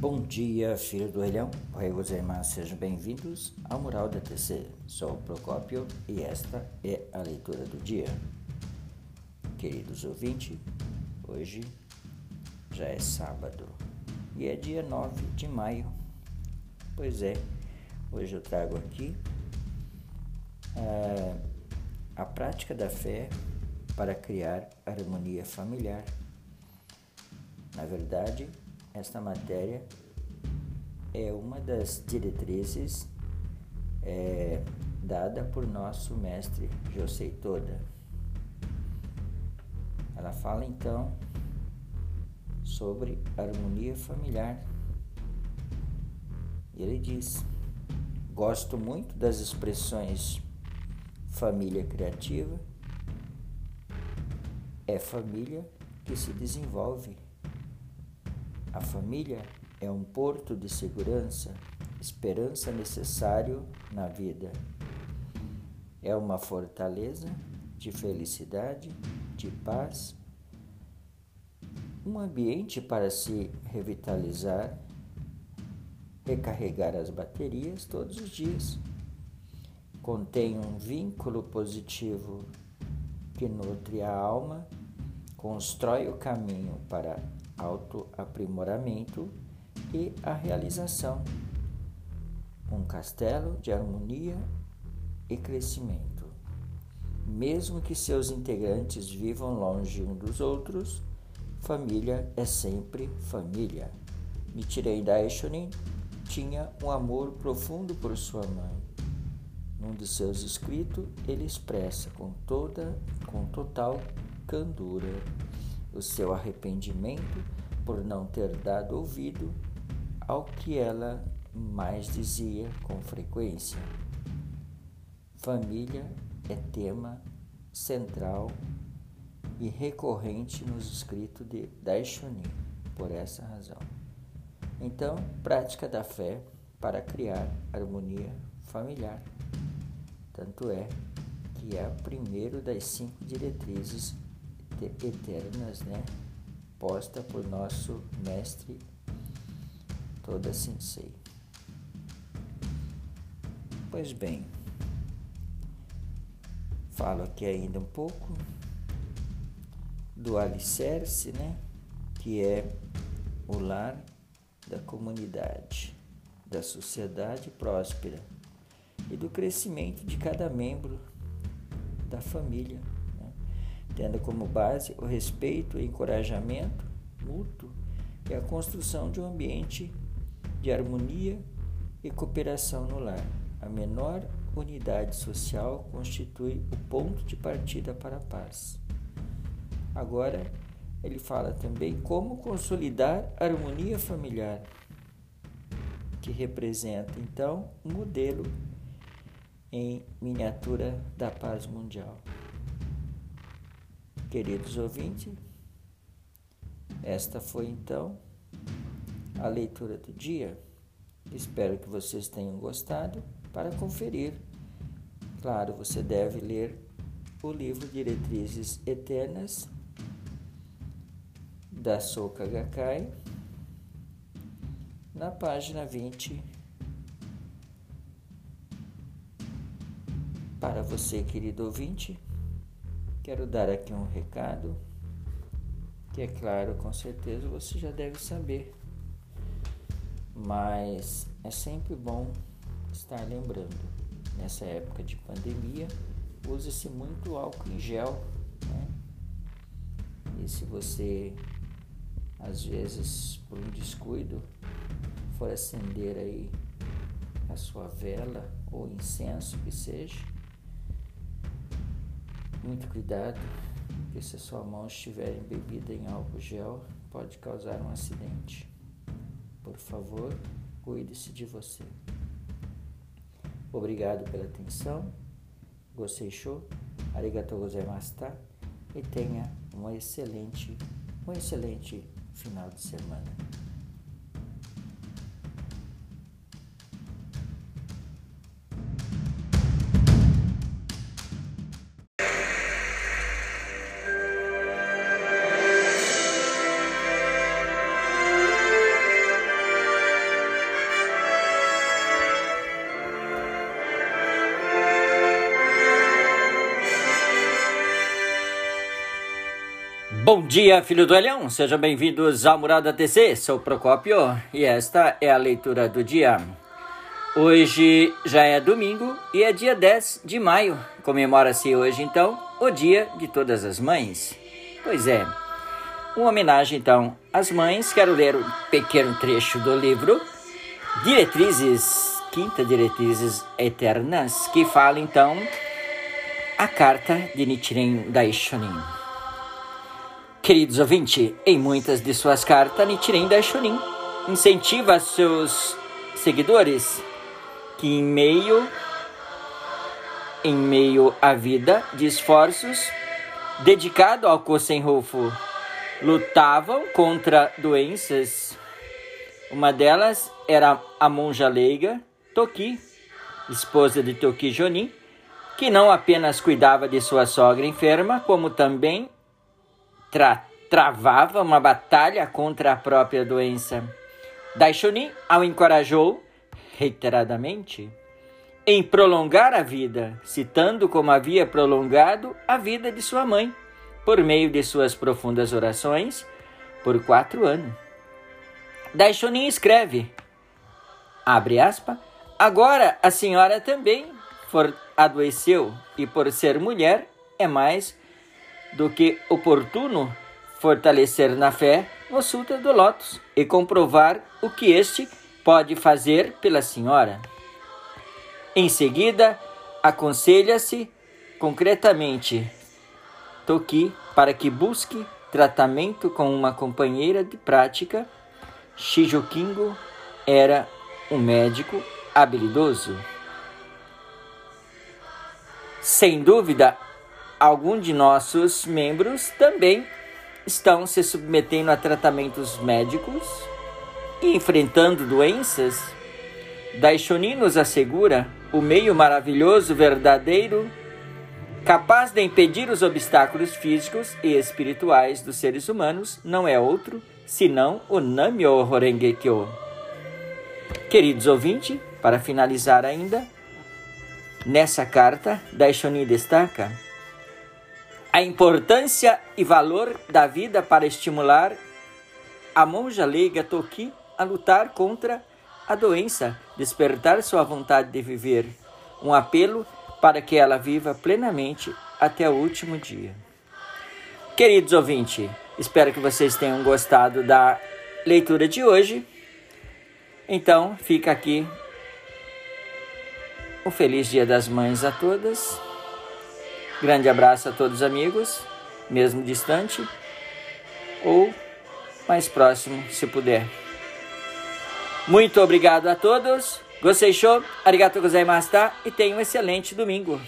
Bom dia, filho do Elhão. Oi, gozaimasu, sejam bem-vindos ao Mural da TC. Sou Procópio e esta é a leitura do dia. Queridos ouvintes, hoje já é sábado e é dia 9 de maio. Pois é, hoje eu trago aqui é, a prática da fé para criar harmonia familiar. Na verdade, esta matéria é uma das diretrizes é, dada por nosso mestre Josei Toda. Ela fala então sobre harmonia familiar. Ele diz: Gosto muito das expressões família criativa. É família que se desenvolve a família é um porto de segurança, esperança necessário na vida. É uma fortaleza de felicidade, de paz, um ambiente para se revitalizar, recarregar as baterias todos os dias. Contém um vínculo positivo que nutre a alma, constrói o caminho para autoaprimoramento e a realização. Um castelo de harmonia e crescimento. Mesmo que seus integrantes vivam longe um dos outros, família é sempre família. Nichiren Daishonin tinha um amor profundo por sua mãe. Num de seus escritos, ele expressa com toda, com total candura o seu arrependimento por não ter dado ouvido ao que ela mais dizia com frequência. Família é tema central e recorrente nos escritos de Daishonin, por essa razão. Então, prática da fé para criar harmonia familiar. Tanto é que é o primeiro das cinco diretrizes eternas, né? Posta por nosso mestre Toda Sensei. Pois bem, falo aqui ainda um pouco do alicerce, né? Que é o lar da comunidade, da sociedade próspera e do crescimento de cada membro da família tendo como base o respeito e encorajamento mútuo e a construção de um ambiente de harmonia e cooperação no lar. A menor unidade social constitui o ponto de partida para a paz. Agora, ele fala também como consolidar a harmonia familiar, que representa então um modelo em miniatura da paz mundial. Queridos ouvintes, esta foi então a leitura do dia. Espero que vocês tenham gostado. Para conferir, claro, você deve ler o livro Diretrizes Eternas da Soka Gakkai na página 20. Para você, querido ouvinte, Quero dar aqui um recado que é claro, com certeza você já deve saber, mas é sempre bom estar lembrando. Nessa época de pandemia, usa-se muito álcool em gel, né? E se você, às vezes, por um descuido, for acender aí a sua vela ou incenso que seja, muito cuidado, porque se a sua mão estiver embebida em álcool gel, pode causar um acidente. Por favor, cuide-se de você. Obrigado pela atenção. Gostei show. Arigatou gozaimasu e tenha um excelente, um excelente final de semana. Bom dia, filho do Elhão. Sejam bem-vindos ao Murada TC. Sou Procópio e esta é a leitura do dia. Hoje já é domingo e é dia 10 de maio. Comemora-se hoje, então, o Dia de Todas as Mães. Pois é, uma homenagem, então, às mães. Quero ler um pequeno trecho do livro Diretrizes, Quinta Diretrizes Eternas, que fala, então, a carta de Nichiren Daishonin. Queridos ouvintes, em muitas de suas cartas, Nichiren Daishonin incentiva seus seguidores que em meio em meio à vida de esforços dedicado ao Kosenhofu, lutavam contra doenças. Uma delas era a monja leiga Toki, esposa de Toki Jonin, que não apenas cuidava de sua sogra enferma, como também tra travava uma batalha contra a própria doença. Daishonin a encorajou reiteradamente em prolongar a vida, citando como havia prolongado a vida de sua mãe por meio de suas profundas orações por quatro anos. Daishonin escreve, abre aspas, agora a senhora também for, adoeceu e por ser mulher é mais do que oportuno fortalecer na fé no Sutra do Lótus e comprovar o que este pode fazer pela senhora. Em seguida, aconselha-se concretamente Toki para que busque tratamento com uma companheira de prática. Shijukingo era um médico habilidoso. Sem dúvida, alguns de nossos membros também estão se submetendo a tratamentos médicos e enfrentando doenças. Daishonin nos assegura o meio maravilhoso, verdadeiro, capaz de impedir os obstáculos físicos e espirituais dos seres humanos, não é outro senão o Namyo Horenge Kyo. Queridos ouvintes, para finalizar ainda, nessa carta, Daishonin destaca a importância e valor da vida para estimular a monja leiga Toki a lutar contra a doença, despertar sua vontade de viver, um apelo para que ela viva plenamente até o último dia. Queridos ouvintes, espero que vocês tenham gostado da leitura de hoje. Então, fica aqui um feliz Dia das Mães a todas Grande abraço a todos amigos, mesmo distante ou mais próximo, se puder. Muito obrigado a todos. Gostei show, arigato gozaimashita e tenha um excelente domingo.